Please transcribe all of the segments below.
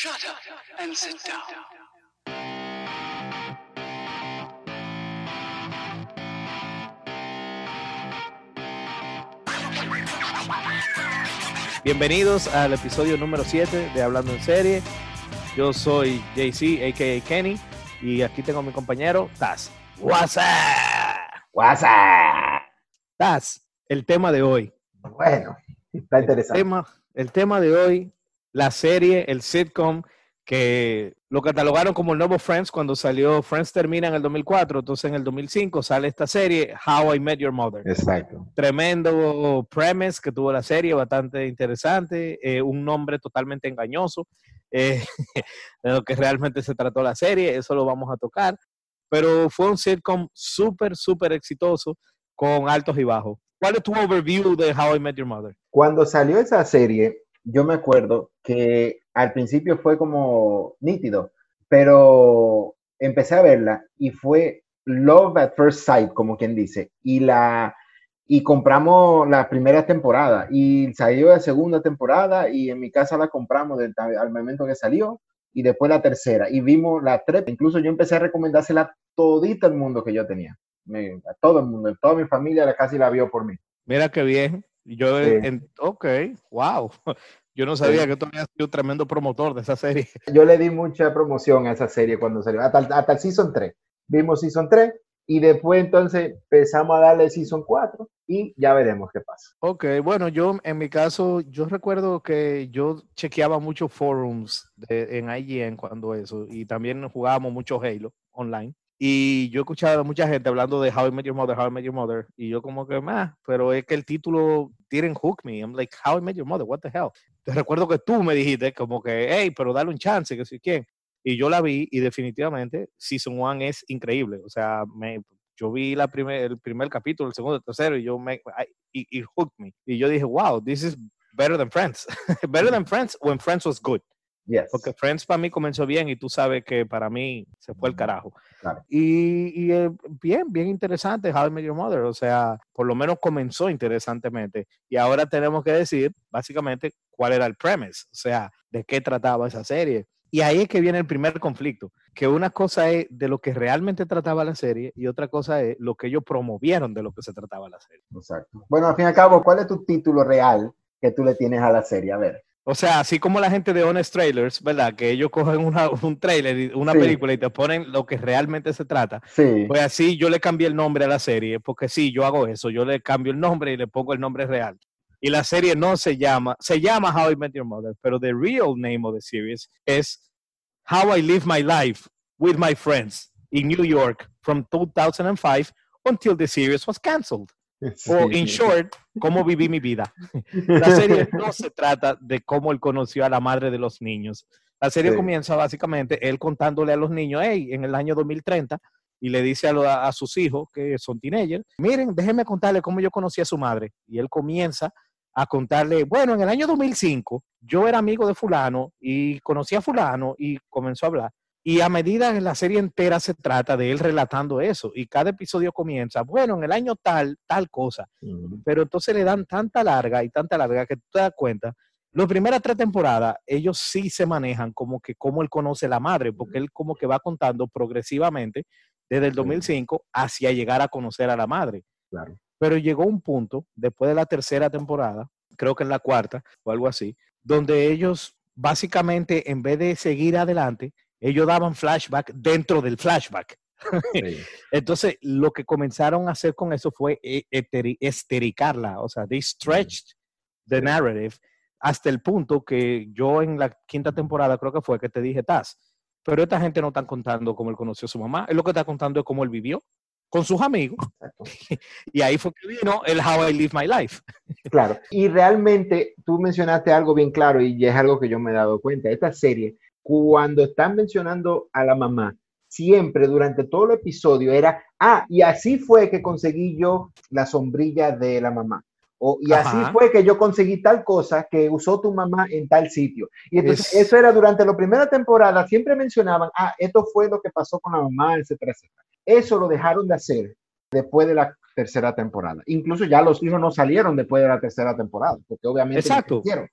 Shut up and sit down. Bienvenidos al episodio número 7 de Hablando en Serie. Yo soy JC, a.k.a. Kenny, y aquí tengo a mi compañero Taz. What's up? WhatsApp. Taz, el tema de hoy. Bueno, está El interesante. tema, el tema de hoy, la serie, el sitcom, que lo catalogaron como el nuevo Friends cuando salió Friends termina en el 2004, entonces en el 2005 sale esta serie, How I Met Your Mother. Exacto. tremendo premise que tuvo la serie, bastante interesante, eh, un nombre totalmente engañoso, eh, de lo que realmente se trató la serie, eso lo vamos a tocar, pero fue un sitcom súper, súper exitoso con altos y bajos. ¿Cuál es tu overview de How I Met Your Mother? Cuando salió esa serie, yo me acuerdo que al principio fue como nítido, pero empecé a verla y fue love at first sight, como quien dice, y la y compramos la primera temporada y salió la segunda temporada y en mi casa la compramos del- al momento que salió y después la tercera y vimos la tres, incluso yo empecé a recomendársela a todito el mundo que yo tenía, Me- a todo el mundo, toda mi familia casi la vio por mí. Mira qué bien. Yo, Sí. en- ok, wow. Yo no sabía Sí. que tú habías sido un tremendo promotor de esa serie. Yo le di mucha promoción a esa serie cuando salió, hasta, hasta el Season 3. Vimos Season 3 y después entonces empezamos a darle Season 4 y ya veremos qué pasa. Ok, bueno, yo en mi caso, yo recuerdo que yo chequeaba muchos forums de- en IGN cuando eso, y también jugábamos mucho Halo online. Y yo escuchaba a mucha gente hablando de How I Met Your Mother, How I Met Your Mother, y yo como que, más, pero es que el título didn't hook me. I'm like, How I Met Your Mother, what the hell? Te recuerdo que tú me dijiste como que, hey, pero dale un chance, que sé quién. Y yo la vi y definitivamente Season 1 es increíble. O sea, me, yo vi la primer, el primer capítulo, el segundo, el tercero, y yo me, I- it, it hooked me. Y yo dije, wow, this is better than Friends. better than Friends when Friends was good. Yes. Porque Friends para mí comenzó bien y tú sabes que para mí se fue el carajo. Claro. Y, y, eh, bien, bien interesante How I Met Your Mother. O sea, por lo menos comenzó interesantemente. Y ahora tenemos que decir, básicamente, cuál era el premise. O sea, de qué trataba esa serie. Y ahí es que viene el primer conflicto. Que una cosa es de lo que realmente trataba la serie y otra cosa es lo que ellos promovieron de lo que se trataba la serie. Exacto. Bueno, al fin y al cabo, ¿cuál es tu título real que tú le tienes a la serie? A ver. O sea, así como la gente de Honest Trailers, ¿verdad? Que ellos cogen una- un trailer, una Sí. película y te ponen lo que realmente se trata. Sí. Pues así yo le cambié el nombre a la serie, porque sí, yo hago eso, yo le cambio el nombre y le pongo el nombre real. Y la serie no se llama, se llama How I Met Your Mother, pero the real name of the series es How I Live My Life with My Friends in New York from 2005 until the series was canceled. O in short, cómo viví mi vida. La serie no se trata de cómo él conoció a la madre de los niños. La serie Sí. comienza básicamente él contándole a los niños, hey, en el año 2030, y le dice a, lo- a sus hijos, que son teenagers, miren, déjenme contarle cómo yo conocí a su madre. Y él comienza a contarle, bueno, en el año 2005 yo era amigo de fulano y conocí a fulano y comenzó a hablar. Y a medida que la serie entera se trata de él relatando eso, y cada episodio comienza, bueno, en el año tal, tal cosa pero entonces le dan tanta larga y tanta larga que tú te das cuenta. Las primeras tres temporadas, ellos sí se manejan como que cómo él conoce la madre, porque él como que va contando progresivamente desde el Sí. 2005 hacia llegar a conocer a la madre. Claro. Pero llegó un punto, después de la tercera temporada, creo que en la cuarta o algo así, donde ellos básicamente, en vez de seguir adelante, ellos daban flashback dentro del flashback. Sí. Entonces, lo que comenzaron a hacer con eso fue e- eteri- estericarla, o sea, they stretched the Sí. narrative hasta el punto que yo en la quinta temporada creo que fue que te dije, Taz, pero esta gente no está contando cómo él conoció a su mamá, él lo que está contando es cómo él vivió con sus amigos, y ahí fue que vino el How I Live My Life. Claro, y realmente tú mencionaste algo bien claro y es algo que yo me he dado cuenta. Esta serie, cuando están mencionando a la mamá, siempre durante todo el episodio era, ah, y así fue que conseguí yo la sombrilla de la mamá. O, y así Ajá. fue que yo conseguí tal cosa que usó tu mamá en tal sitio. Y entonces Es- eso era durante la primera temporada, siempre mencionaban, ah, esto fue lo que pasó con la mamá, etcétera, etcétera. Eso lo dejaron de hacer después de la tercera temporada. Incluso ya los hijos no salieron después de la tercera temporada, porque obviamente Exacto. crecieron.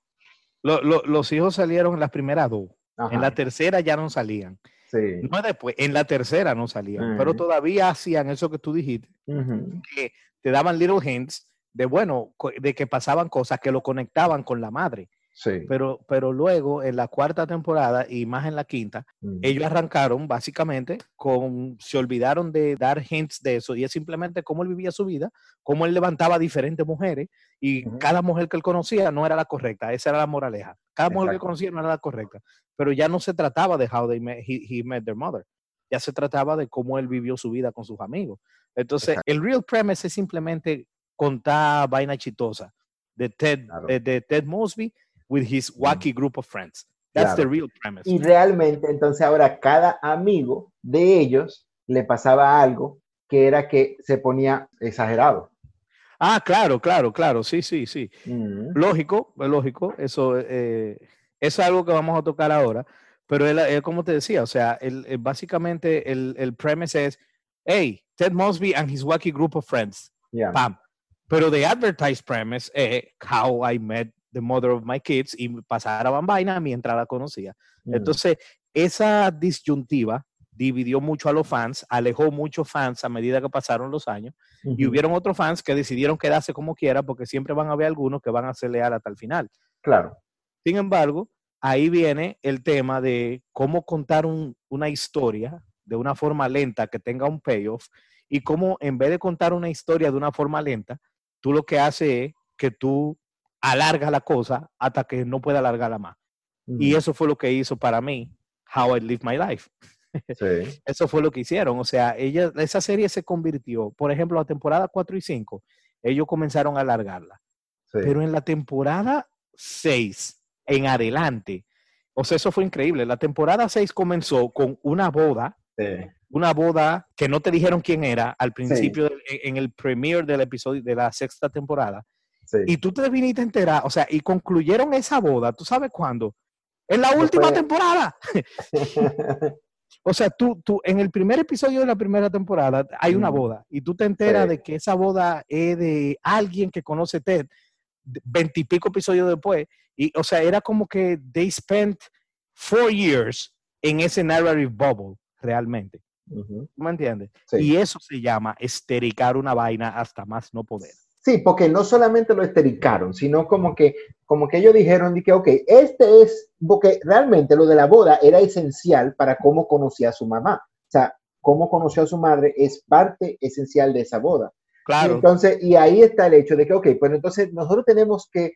Lo- lo- los hijos salieron en las primeras dos. Ajá, En la tercera ya no salían. sí. No después, en la tercera no salían, pero todavía hacían eso que tú dijiste, que te daban little hints de, bueno, de que pasaban cosas que lo conectaban con la madre. Sí. Pero, pero luego, en la cuarta temporada y más en la quinta, Ujú, ellos arrancaron básicamente con, se olvidaron de dar hints de eso y es simplemente cómo él vivía su vida, cómo él levantaba a diferentes mujeres y cada mujer que él conocía no era la correcta, esa era la moraleja. Cada mujer que conocía no era la correcta, pero ya no se trataba de how they met, he, he met their mother, ya se trataba de cómo él vivió su vida con sus amigos. Entonces, Exacto. el real premise es simplemente contar vaina chistosa de Ted, Claro. de, de Ted Mosby with his wacky group of friends. That's the real premise. Y realmente, entonces ahora cada amigo de ellos le pasaba algo que era que se ponía exagerado. Ah, claro, claro, claro, sí, sí, sí. Lógico, lógico, eso, eh, es algo que vamos a tocar ahora, pero él, él, como te decía, o sea, el- básicamente el, el premise es, hey, Ted Mosby and his wacky group of friends, ya. pam. Pero the advertised premise es how I met the mother of my kids y pasaban vaina mientras la conocía. Ujú, Entonces, esa disyuntiva dividió mucho a los fans, alejó muchos fans a medida que pasaron los años y hubieron otros fans que decidieron quedarse como quiera porque siempre van a haber algunos que van a ser leal hasta el final. Claro. Sin embargo, ahí viene el tema de cómo contar un- una historia de una forma lenta que tenga un payoff y cómo en vez de contar una historia de una forma lenta, tú lo que haces es que tú alargas la cosa hasta que no pueda alargarla más. Y eso fue lo que hizo para mí How I Live My Life. Sí. Eso fue lo que hicieron. O sea, ella, esa serie se convirtió, por ejemplo, la temporada 4 y 5, ellos comenzaron a alargarla. sí. Pero en la temporada 6 en adelante, o sea, eso fue increíble. La temporada 6 comenzó con una boda, sí. una boda que no te dijeron quién era al principio, del- en el premiere del episodio de la sexta temporada. Sí. Y tú te viniste a enterar, o sea, y concluyeron esa boda, ¿tú sabes cuándo? En la última temporada. O sea, tú, tú, en el primer episodio de la primera temporada hay una boda y tú te enteras Sí. de que esa boda es de alguien que conoce Ted veintipico episodios después. Y, o sea, era como que they spent four years en ese narrative bubble, realmente. Ujú, ¿Tú me entiendes? sí. Y eso se llama estericar una vaina hasta más no poder. Sí, porque no solamente lo estericaron, sino como que, como que ellos dijeron de que, ok, este es, porque realmente lo de la boda era esencial para cómo conocía a su mamá. O sea, cómo conoció a su madre es parte esencial de esa boda. Y Claro. entonces, y ahí está el hecho de que, ok, pues entonces nosotros tenemos que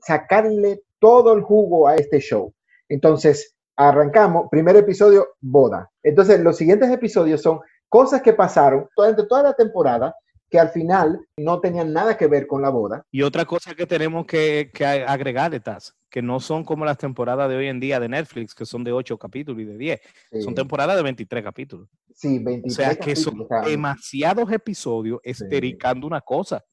sacarle todo el jugo a este show. Entonces, arrancamos, primer episodio, boda. Entonces, los siguientes episodios son cosas que pasaron durante toda la temporada que al final no tenían nada que ver con la boda. Y otra cosa que tenemos que, que a- agregarle, Taz, que no son como las temporadas de hoy en día de Netflix, que son de 8 capítulos y de 10. Son temporadas de 23 capítulos. sí, O 23 sea, que son o demasiados episodios estericando una cosa.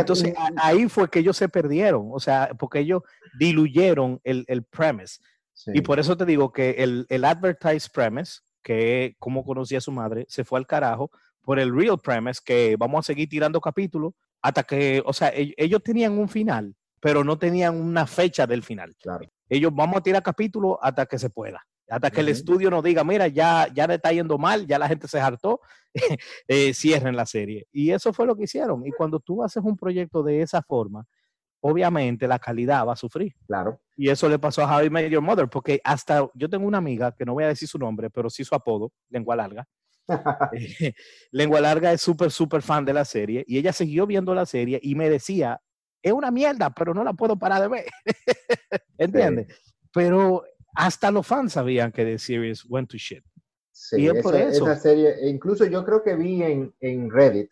Entonces, a- ahí fue que ellos se perdieron, o sea, porque ellos diluyeron el, el premise. sí, Y por eso te digo que el, el advertised premise, que es cómo conocía a su madre, se fue al carajo por el real premise, que vamos a seguir tirando capítulos hasta que, o sea, ell- ellos tenían un final, pero no tenían una fecha del final. claro. Ellos vamos a tirar capítulos hasta que se pueda. Hasta que el estudio nos diga, mira, ya, ya le está yendo mal, ya la gente se hartó, eh, cierren la serie. Y eso fue lo que hicieron. Y cuando tú haces un proyecto de esa forma, obviamente la calidad va a sufrir. claro. Y eso le pasó a How I Met Your Mother, porque hasta yo tengo una amiga, que no voy a decir su nombre, pero sí su apodo, Lengua Larga. Lengua Larga es súper, súper fan de la serie y ella siguió viendo la serie y me decía, es una mierda, pero no la puedo parar de ver. ¿Entiendes? Pero hasta los fans sabían que The Series went to shit. Sí, Y es por esa, eso. esa serie, e incluso yo creo que vi en, en Reddit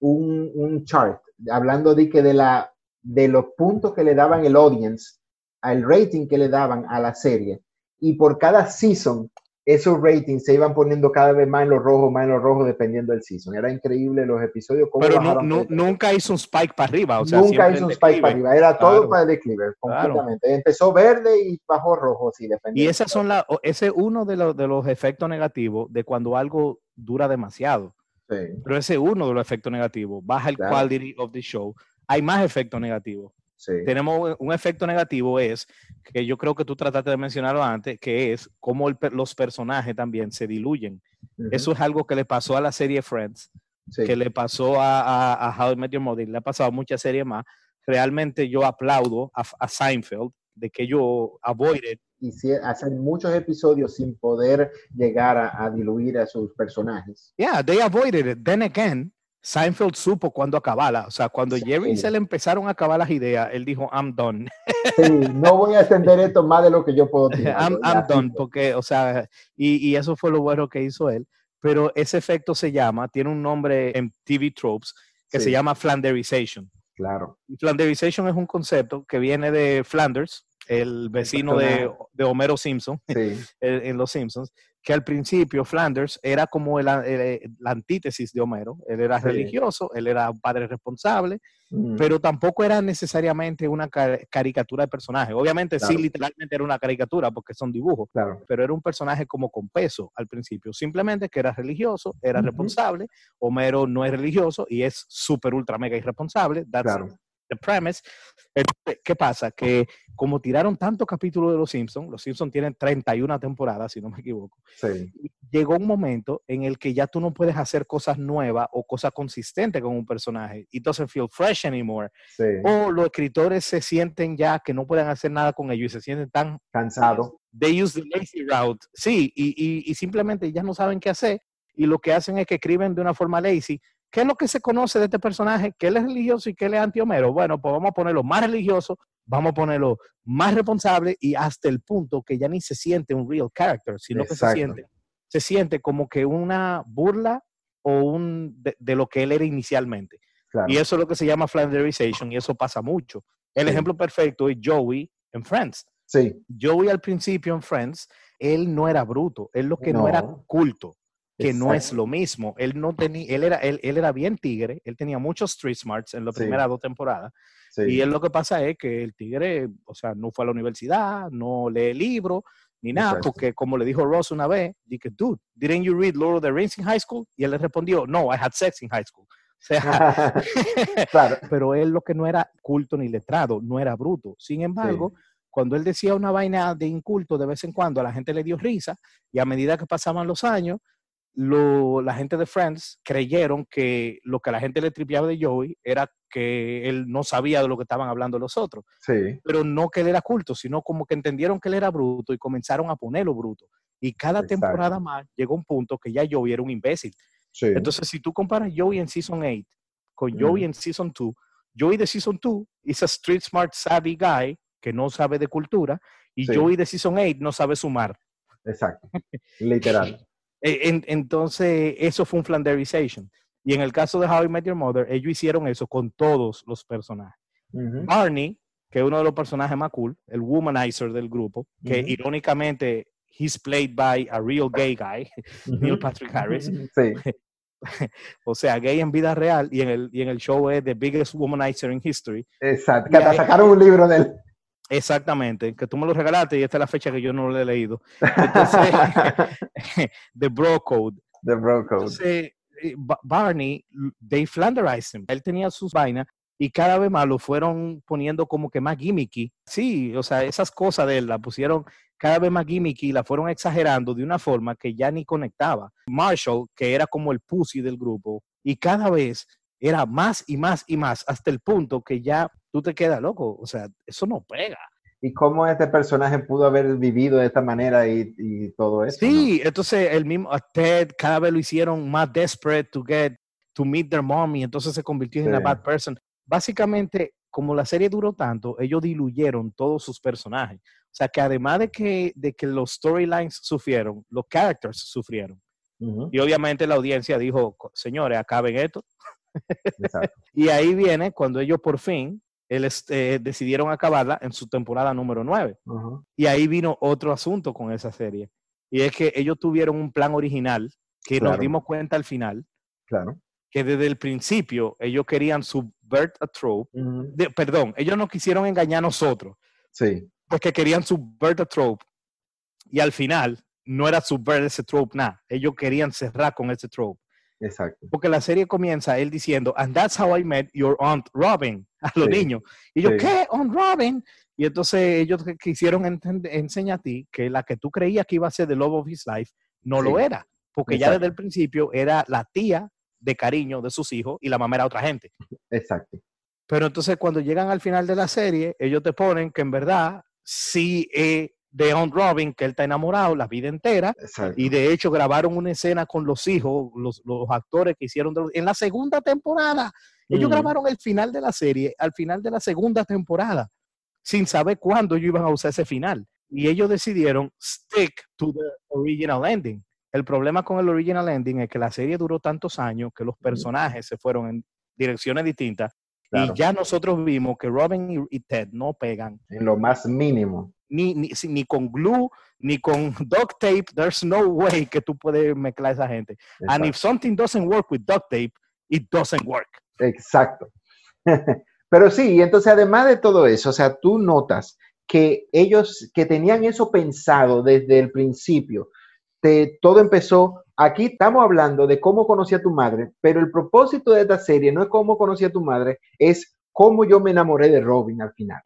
un, un chart hablando de que de la de los puntos que le daban el audience, al rating que le daban a la serie, y por cada season esos ratings se iban poniendo cada vez más en los rojos, más en los rojos, dependiendo del season. Era increíble los episodios. cómo Pero de- nunca hizo un spike para arriba. O sea, Nunca hizo un spike para declive. arriba, era todo Claro. para declive, Claro. completamente. Empezó verde y bajó rojo, sí, Y esas son la, ese es uno de los, de los efectos negativos de cuando algo dura demasiado. Sí. Pero ese es uno de los efectos negativos. Baja el Claro. quality of the show. Hay más efectos negativos. Sí. tenemos un efecto negativo es que yo creo que tú trataste de mencionarlo antes, que es cómo el los personajes también se diluyen. Ujú, Eso es algo que le pasó a la serie Friends, sí. que le pasó a, a, a How I Met Your Mother, le ha pasado a muchas series más. Realmente yo aplaudo a, a Seinfeld de que yo avoided Y sí, hacen muchos episodios sin poder llegar a, a diluir a sus personajes. Yeah, they avoided it. Then again, Seinfeld supo cuándo acabarla. O sea, cuando Sí. Jerry se le empezaron a acabar las ideas, él dijo, I'm done. Sí, no voy a extender esto más de lo que yo puedo tirar. I'm, I'm done. Porque, o sea, y, y eso fue lo bueno que hizo él. Pero ese efecto se llama, tiene un nombre en TV Tropes que se Sí. llama Flanderization. Claro. Flanderization es un concepto que viene de Flanders, el vecino de, de Homero Simpson, Sí, en, Los Simpsons, que al principio Flanders era como la antítesis de Homero. Él era Sí. religioso, él era un padre responsable, mm, pero tampoco era necesariamente una ca- caricatura de personaje. Obviamente sí, literalmente era una caricatura porque son dibujos, claro. pero era un personaje como con peso al principio. Simplemente que era religioso, era responsable. Homero no es religioso y es súper, ultra, mega irresponsable. That's Claro. The premise. ¿Qué pasa? Que como tiraron tantos capítulos de Los Simpsons, Los Simpsons tienen 31 temporadas, si no me equivoco, Sí, llegó un momento en el que ya tú no puedes hacer cosas nuevas o cosas consistentes con un personaje. It doesn't feel fresh anymore. sí. O los escritores se sienten ya que no pueden hacer nada con ellos y se sienten tan... Cansado. They use the lazy route. Sí, y, y- y simplemente ya no saben qué hacer y lo que hacen es que escriben de una forma lazy. ¿Qué es lo que se conoce de este personaje? Que él es religioso y que él es anti-Homero. Bueno, pues vamos a ponerlo más religioso, vamos a ponerlo más responsable y hasta el punto que ya ni se siente un real character, sino que se siente, se siente como que una burla o un de, de lo que él era inicialmente. Claro. Y eso es lo que se llama Flanderization y eso pasa mucho. El Sí. ejemplo perfecto es Joey en Friends. Sí, Joey al principio en Friends, él no era bruto, él lo que no, era culto, que no es Exacto. lo mismo. Él no tenía, él era, él, él era bien tigre, él tenía muchos street smarts en las Sí. primeras dos temporadas. sí. Y él lo que pasa es que el tigre, o sea, no fue a la universidad, no lee libros, ni nada, Exacto. porque como le dijo Ross una vez, dije, dude, didn't you read Lord of the Rings in high school? Y él le respondió, no, I had sex in high school. O sea, claro. pero él lo que no era culto ni letrado, no era bruto. Sin embargo, cuando él decía una vaina de inculto de vez en cuando, a la gente le dio risa y a medida que pasaban los años, lo- la gente de Friends creyeron que lo que la gente le tripeaba de Joey era que él no sabía de lo que estaban hablando los otros, Sí, pero no que él era culto, sino como que entendieron que él era bruto y comenzaron a ponerlo bruto. Y cada Exacto. temporada más llegó un punto que ya Joey era un imbécil. sí. Entonces, si tú comparas Joey en Season 8 con Joey en Season 2, Joey de Season 2 es a street smart savvy guy que no sabe de cultura y Sí. Joey de Season 8 no sabe sumar. Exacto. Literal. E- en- entonces, eso fue un Flanderization. Y en el caso de How I Met Your Mother, ellos hicieron eso con todos los personajes. Ujú. Barney, que es uno de los personajes más cool, el womanizer del grupo, que Ujú. irónicamente, he's played by a real gay guy, Neil Ujú. Patrick Harris. Sí, o sea, gay en vida real, y en el, y en el show es The Biggest Womanizer in History. exacto. Que hasta sacaron un libro de él. Exactamente, que tú me lo regalaste y esta es la fecha que yo no lo he leído. Entonces, The Bro Code. The Bro Code. Entonces, eh, Ba- Barney, they flanderized him. Él tenía sus vainas y cada vez más lo fueron poniendo como que más gimmicky. Sí, o sea, esas cosas de él la pusieron cada vez más gimmicky y la fueron exagerando de una forma que ya ni conectaba. Marshall, que era como el pussy del grupo, y cada vez era más y más y más, hasta el punto que ya tú te quedas loco. O sea, eso no pega. Y cómo este personaje pudo haber vivido de esta manera y, y todo eso. ¿no? Sí, entonces el mismo a Ted cada vez lo hicieron más desperate to get to meet their mommy, entonces se convirtió en una Sí. bad person. Básicamente, como la serie duró tanto, ellos diluyeron todos sus personajes. O sea que además de que, de que los storylines sufrieron, los characters sufrieron. Ujú, Y obviamente la audiencia dijo, "Co- señores, acaben esto. Y ahí viene cuando ellos por fin él, este, decidieron acabarla en su temporada número 9. Ujú, Y ahí vino otro asunto con esa serie. Y es que ellos tuvieron un plan original que nos Claro. dimos cuenta al final, Claro. que desde el principio ellos querían subvert a trope. Ujú, de- perdón, ellos no quisieron engañar a nosotros, Sí, porque querían subvert a trope. Y al final no era subvert ese trope, nada. Ellos querían cerrar con ese trope. Exacto. Porque la serie comienza él diciendo, and that's how I met your aunt Robin, a los Sí. niños. Y yo, Sí. ¿qué? Aunt Robin. Y entonces ellos quisieron enseñar a ti que la que tú creías que iba a ser the love of his life, no lo era. Porque ya desde el principio era la tía de cariño de sus hijos y la mamá era otra gente. Exacto. Pero entonces cuando llegan al final de la serie, ellos te ponen que en verdad sí es de Aunt Robin, que él está enamorado la vida entera. Exacto. Y de hecho grabaron una escena con los hijos, los, los actores que hicieron de- en la segunda temporada. Ellos Mm. grabaron el final de la serie al final de la segunda temporada, sin saber cuándo ellos iban a usar ese final. Y ellos decidieron stick to the original ending. El problema con el original ending es que la serie duró tantos años que los personajes se fueron en direcciones distintas Claro. y ya nosotros vimos que Robin y, y Ted no pegan En lo más mínimo. Ni, ni, ni con glue, ni con duct tape. There's no way que tú puedes mezclar a esa gente. And if something doesn't work with duct tape, it doesn't work. Exacto. Pero sí, y entonces además de todo eso, o sea, tú notas que ellos que tenían eso pensado desde el principio, te- todo empezó, aquí estamos hablando de cómo conocí a tu madre, pero el propósito de esta serie no es cómo conocí a tu madre, es cómo yo me enamoré de Robin al final.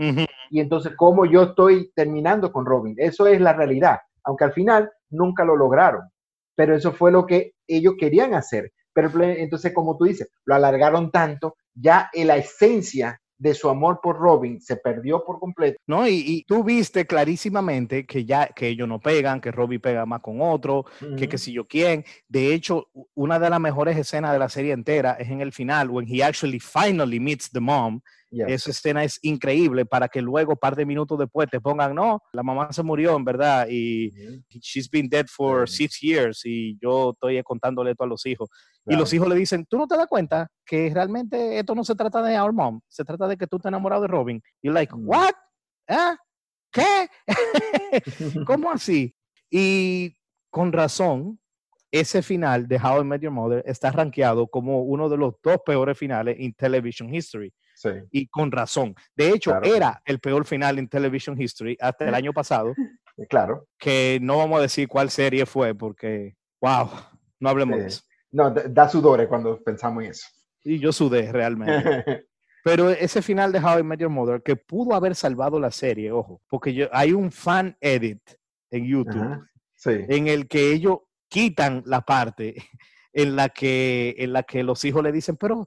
Y entonces cómo yo estoy terminando con Robin. Eso es la realidad, aunque al final nunca lo lograron. Pero eso fue lo que ellos querían hacer. Pero entonces, como tú dices, lo alargaron tanto, ya en la esencia de su amor por Robin se perdió por completo. ¿No? Y, y tú viste clarísimamente que ya que ellos no pegan, que Robbie pega más con otro, que qué Ujú. sé yo quién. De hecho, una de las mejores escenas de la serie entera es en el final, when he actually finally meets the mom. Yes. Esa escena es increíble para que luego, par de minutos después, te pongan, no, la mamá se murió, en verdad, y she's been dead for six years y yo estoy contándole esto a los hijos. Y los hijos le dicen, tú no te das cuenta que realmente esto no se trata de our mom, se trata de que tú estás enamorado de Robin. Y like, Mm. what? ¿Ah? ¿Qué? ¿Cómo así? Y con razón, ese final de How I Met Your Mother está rankeado como uno de los dos peores finales en television history. Sí, Y con razón. De hecho, Claro. era el peor final en television history hasta el año pasado, claro. que no vamos a decir cuál serie fue porque, wow, no hablemos de Sí. eso. No, da sudores cuando pensamos en eso. Y yo sudé realmente. Pero ese final de How I Met Your Mother, que pudo haber salvado la serie, ojo, porque yo, hay un fan edit en YouTube Ajá, Sí, en el que ellos quitan la parte en la que, en la que los hijos le dicen, pero eh,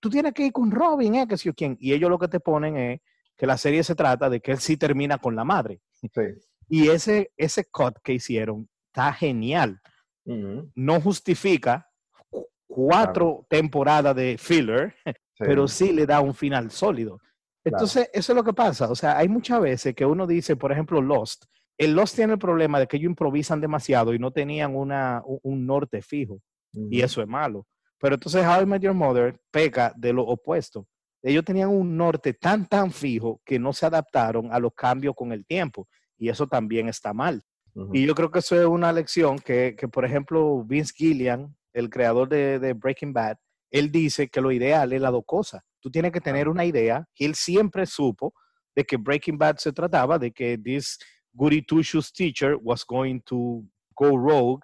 tú tienes que ir con Robin, ¿eh? Que si yo quién. Y ellos lo que te ponen es que la serie se trata de que él sí termina con la madre. sí. Y ese, ese cut que hicieron está genial. Ujú, No justifica cu- cuatro temporadas de filler, sí. pero sí le da un final sólido. Entonces, eso es lo que pasa. O sea, hay muchas veces que uno dice, por ejemplo, Lost. El Lost tiene el problema de que ellos improvisan demasiado y no tenían una, un- norte fijo. Y Ujú, eso es malo. Pero entonces How I Met Your Mother peca de lo opuesto. Ellos tenían un norte tan, tan fijo que no se adaptaron a los cambios con el tiempo. Y eso también está mal. Y yo creo que eso es una lección que, que, por ejemplo, Vince Gillian, el creador de, de Breaking Bad, él dice que lo ideal es las dos cosas. Tú tienes que tener una idea. Y él siempre supo de que Breaking Bad se trataba de que this goody two shoes teacher was going to go rogue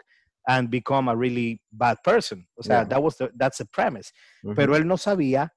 and become a really bad person. O sea, Yeah. that was the, that's the premise. Pero él no sabía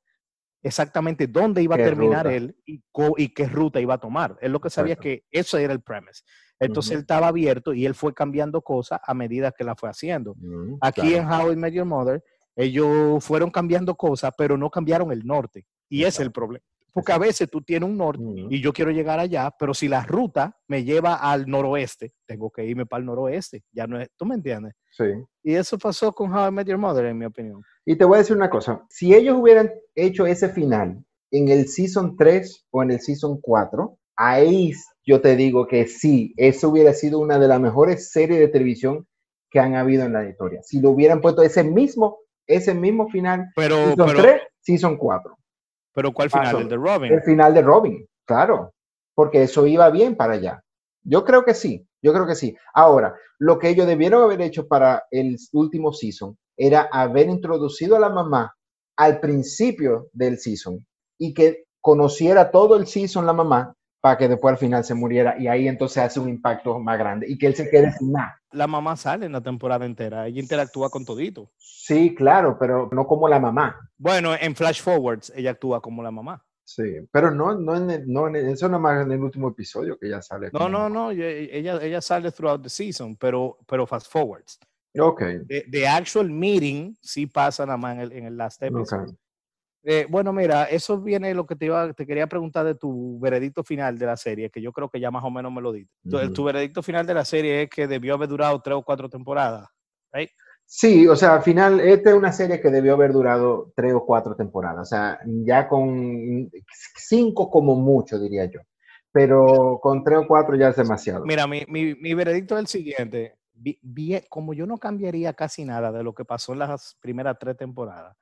exactamente dónde iba a terminar ruta. él y, qué ruta iba a tomar. Él lo que sabía es que eso era el premise. Entonces Ujú. él estaba abierto y él fue cambiando cosas a medida que la fue haciendo. Aquí claro. en How I Met Your Mother, ellos fueron cambiando cosas, pero no cambiaron el norte. Y ese es el problema. Porque a veces tú tienes un norte y yo quiero llegar allá, pero si la ruta me lleva al noroeste, tengo que irme para el noroeste. Ya no es, ¿tú me entiendes? Sí. Y eso pasó con How I Met Your Mother, en mi opinión. Y te voy a decir una cosa, si ellos hubieran hecho ese final en el Season 3 o en el Season 4, ahí yo te digo que sí, eso hubiera sido una de las mejores series de televisión que han habido en la historia. Si lo hubieran puesto ese mismo, ese mismo final, Pero, Season pero, 3, Season 4. Pero ¿cuál final? El de Robin. El final de Robin, claro, porque eso iba bien para allá. Yo creo que sí, yo creo que sí. Ahora, lo que ellos debieron haber hecho para el último season era haber introducido a la mamá al principio del season y que conociera todo el season la mamá para que después al final se muriera y ahí entonces hace un impacto más grande y que él se quede sin nada. La mamá sale en la temporada entera, ella interactúa con todito. Sí, claro, pero no como la mamá. Bueno, en Flash Forwards ella actúa como la mamá. Sí, pero no, no, en no en eso nada más en el último episodio que ella sale. No, no, no, ella, ella sale throughout the season, pero, pero fast forwards. Ok, The, the actual meeting sí pasa nada más en el, en el last episode. ok. Eh, bueno, mira, eso viene lo que te iba, te quería preguntar de tu veredicto final de la serie, que yo creo que ya más o menos me lo diste. Tu, Ujú. tu veredicto final de la serie es que debió haber durado tres o cuatro temporadas. Sí, o sea, al final, esta es una serie que debió haber durado tres o cuatro temporadas, o sea, ya con cinco como mucho, diría yo, pero con tres o cuatro ya es demasiado. Mira, mi, mi, mi veredicto es el siguiente. Vi- vi- como yo no cambiaría casi nada de lo que pasó en las primeras tres temporadas,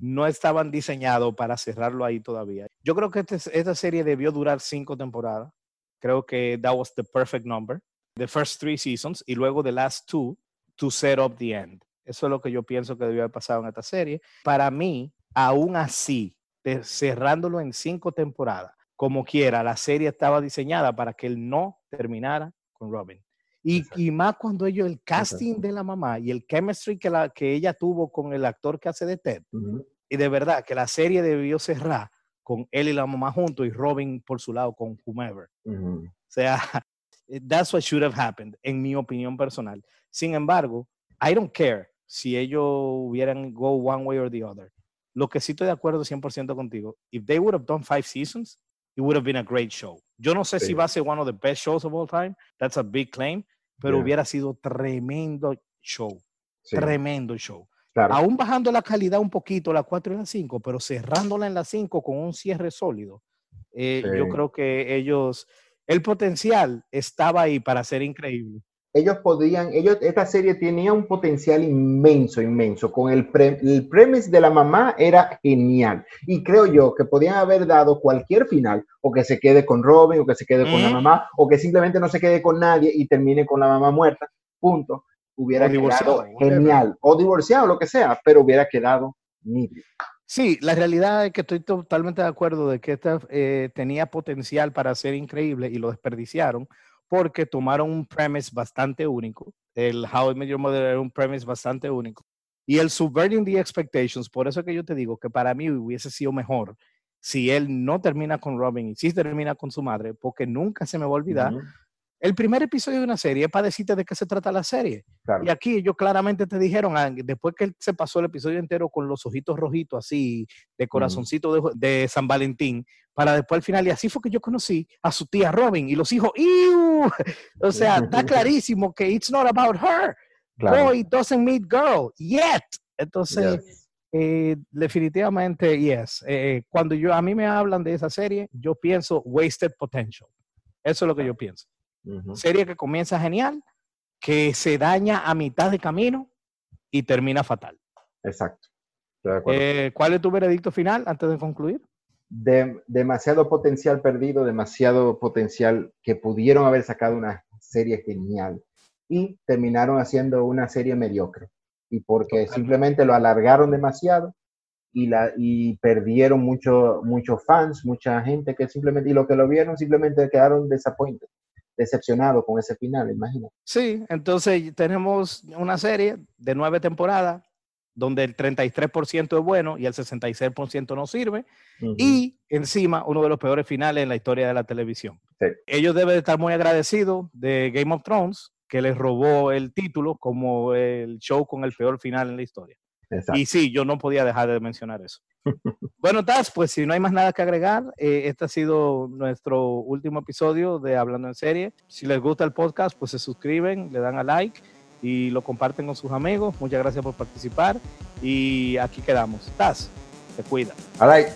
no estaban diseñados para cerrarlo ahí todavía. Yo creo que este- esta serie debió durar cinco temporadas. Creo que that was the perfect number. The first three seasons y luego the last two to set up the end. Eso es lo que yo pienso que debió haber pasado en esta serie. Para mí, aún así, de- cerrándolo en cinco temporadas, como quiera, la serie estaba diseñada para que él no terminara con Robin. Y, y más cuando ellos, el casting Exacto. de la mamá y el chemistry que, la, que ella tuvo con el actor que hace de Ted, Ujú. y de verdad que la serie debió cerrar con él y la mamá juntos y Robin por su lado con whomever. Ujú. O sea, that's what should have happened, en mi opinión personal. Sin embargo, I don't care si ellos hubieran go one way or the other. Lo que sí estoy de acuerdo 100% contigo, if they would have done five seasons, it would have been a great show. Yo no sé si Sí. va a ser one of the best shows of all time, that's a big claim, pero Yeah. hubiera sido tremendo show, Sí, tremendo show claro. aún bajando la calidad un poquito, la 4 y la 5, pero cerrándola en la 5 con un cierre sólido, eh, yo creo que ellos, el potencial estaba ahí para ser increíble. Ellos podían, ellos, esta serie tenía un potencial inmenso, inmenso, con el, pre- el premise de la mamá era genial, y creo yo que podían haber dado cualquier final, o que se quede con Robin, o que se quede con la mamá, o que simplemente no se quede con nadie y termine con la mamá muerta, punto, hubiera O quedado genial, o divorciado, lo que sea, pero hubiera quedado nítido. Sí, la realidad es que estoy totalmente de acuerdo de que esta eh, tenía potencial para ser increíble y lo desperdiciaron porque tomaron un premise bastante único. El How I Met Your Mother era un premise bastante único. Y el Subverting the Expectations, por eso es que yo te digo que para mí hubiese sido mejor si él no termina con Robin y sí termina con su madre, porque nunca se me va a olvidar. El primer episodio de una serie es para decirte de qué se trata la serie. claro. Y aquí ellos claramente te dijeron, ah, después que se pasó el episodio entero con los ojitos rojitos así, de corazoncito de, de San Valentín, para después al final, y así fue que yo conocí a su tía Robin y los hijos, ¡Ew! O sea, está clarísimo que it's not about her. claro. Boy doesn't meet girl yet. Entonces, Yes. eh, definitivamente, yes. Eh, cuando yo, a mí me hablan de esa serie, yo pienso wasted potential. Eso es lo que yo pienso Serie que comienza genial, que se daña a mitad de camino y termina fatal. Exacto. Eh, ¿Cuál es tu veredicto final antes de concluir? de- demasiado potencial perdido, demasiado potencial que pudieron haber sacado una serie genial y terminaron haciendo una serie mediocre. Y porque Totalmente. simplemente lo alargaron demasiado y, la, y perdieron mucho- muchos fans, mucha gente que simplemente, y lo que lo vieron simplemente quedaron disappointed, decepcionados con ese final, imagínate. Sí, entonces tenemos una serie de nueve temporadas donde el 33% es bueno y el 66% no sirve. Y encima, uno de los peores finales en la historia de la televisión. Sí. Ellos deben de estar muy agradecidos de Game of Thrones, que les robó el título como el show con el peor final en la historia. Exacto. Y sí, yo no podía dejar de mencionar eso. bueno, Taz, pues si no hay más nada que agregar, eh, este ha sido nuestro último episodio de Hablando en Serie. Si les gusta el podcast, pues se suscriben, le dan a like y lo comparten con sus amigos. Muchas gracias por participar y aquí quedamos. Taz, te cuida. All right.